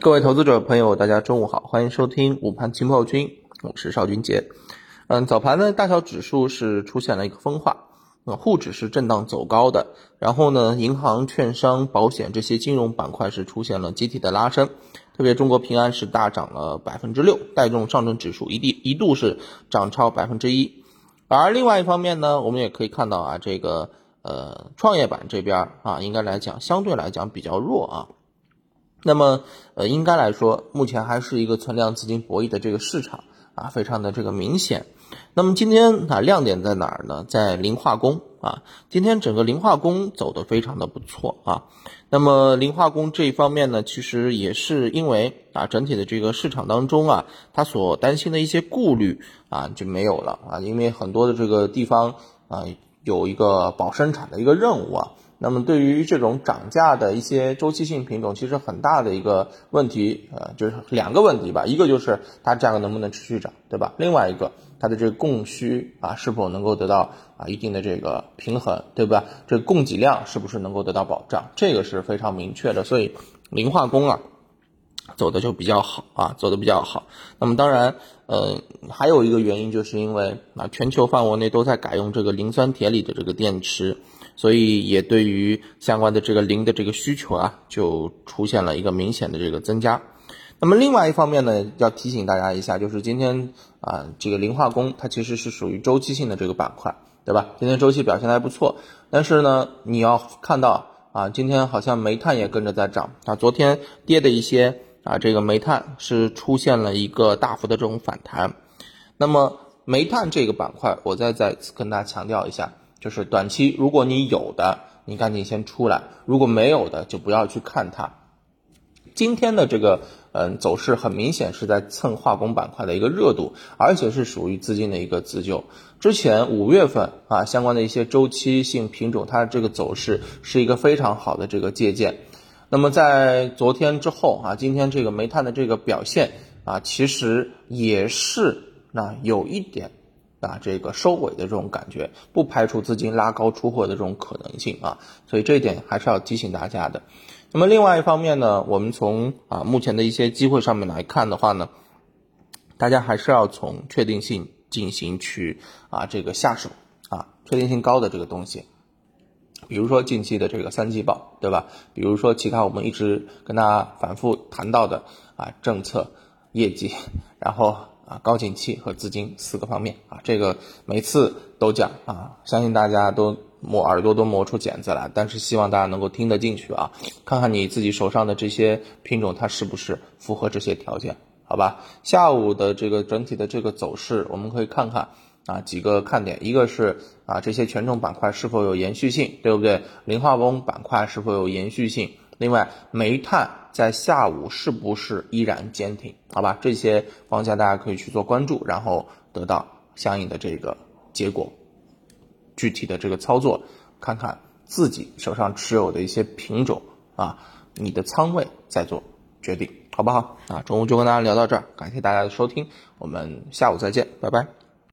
各位投资者朋友，大家中午好，欢迎收听午盘情报君，我是邵军杰。嗯，早盘呢，大小指数是出现了一个分化，呃，沪指是震荡走高的，然后呢，银行、券商、保险这些金融板块是出现了集体的拉升，特别中国平安是大涨了百分之六，带动上证指数一地一度是涨超百分之一。而另外一方面呢，我们也可以看到啊，这个呃创业板这边啊，应该来讲相对来讲比较弱啊。那么，呃，应该来说，目前还是一个存量资金博弈的这个市场啊，非常的这个明显。那么今天啊，亮点在哪儿呢？在磷化工啊，今天整个磷化工走得非常的不错啊。那么磷化工这一方面呢，其实也是因为啊，整体的这个市场当中啊，它所担心的一些顾虑啊就没有了啊，因为很多的这个地方啊，有一个保生产的一个任务啊。那么对于这种涨价的一些周期性品种，其实很大的一个问题，呃，就是两个问题吧。一个就是它价格能不能持续涨，对吧？另外一个，它的这个供需啊，是否能够得到啊一定的这个平衡，对吧？这供给量是不是能够得到保障？这个是非常明确的。所以，磷化工啊，走的就比较好啊，走的比较好。那么当然，呃，还有一个原因，就是因为啊，全球范围内都在改用这个磷酸铁锂的这个电池。所以也对于相关的这个磷的这个需求啊，就出现了一个明显的这个增加。那么另外一方面呢，要提醒大家一下，就是今天啊，这个磷化工它其实是属于周期性的这个板块，对吧？今天周期表现还不错，但是呢，你要看到啊，今天好像煤炭也跟着在涨啊，昨天跌的一些啊，这个煤炭是出现了一个大幅的这种反弹。那么煤炭这个板块，我再再次跟大家强调一下。就是短期，如果你有的，你赶紧先出来；如果没有的，就不要去看它。今天的这个嗯走势很明显是在蹭化工板块的一个热度，而且是属于资金的一个自救。之前五月份啊，相关的一些周期性品种，它这个走势是一个非常好的这个借鉴。那么在昨天之后啊，今天这个煤炭的这个表现啊，其实也是那有一点。啊，这个收尾的这种感觉，不排除资金拉高出货的这种可能性啊，所以这一点还是要提醒大家的。那么另外一方面呢，我们从啊目前的一些机会上面来看的话呢，大家还是要从确定性进行去啊这个下手啊，确定性高的这个东西，比如说近期的这个三季报，对吧？比如说其他我们一直跟大家反复谈到的啊政策、业绩，然后。啊，高景气和资金四个方面啊，这个每次都讲啊，相信大家都磨耳朵都磨出茧子来，但是希望大家能够听得进去啊，看看你自己手上的这些品种它是不是符合这些条件，好吧？下午的这个整体的这个走势，我们可以看看啊几个看点，一个是啊这些权重板块是否有延续性，对不对？磷化工板块是否有延续性？另外，煤炭在下午是不是依然坚挺？好吧，这些方向大家可以去做关注，然后得到相应的这个结果。具体的这个操作，看看自己手上持有的一些品种啊，你的仓位再做决定，好不好？啊，中午就跟大家聊到这儿，感谢大家的收听，我们下午再见，拜拜。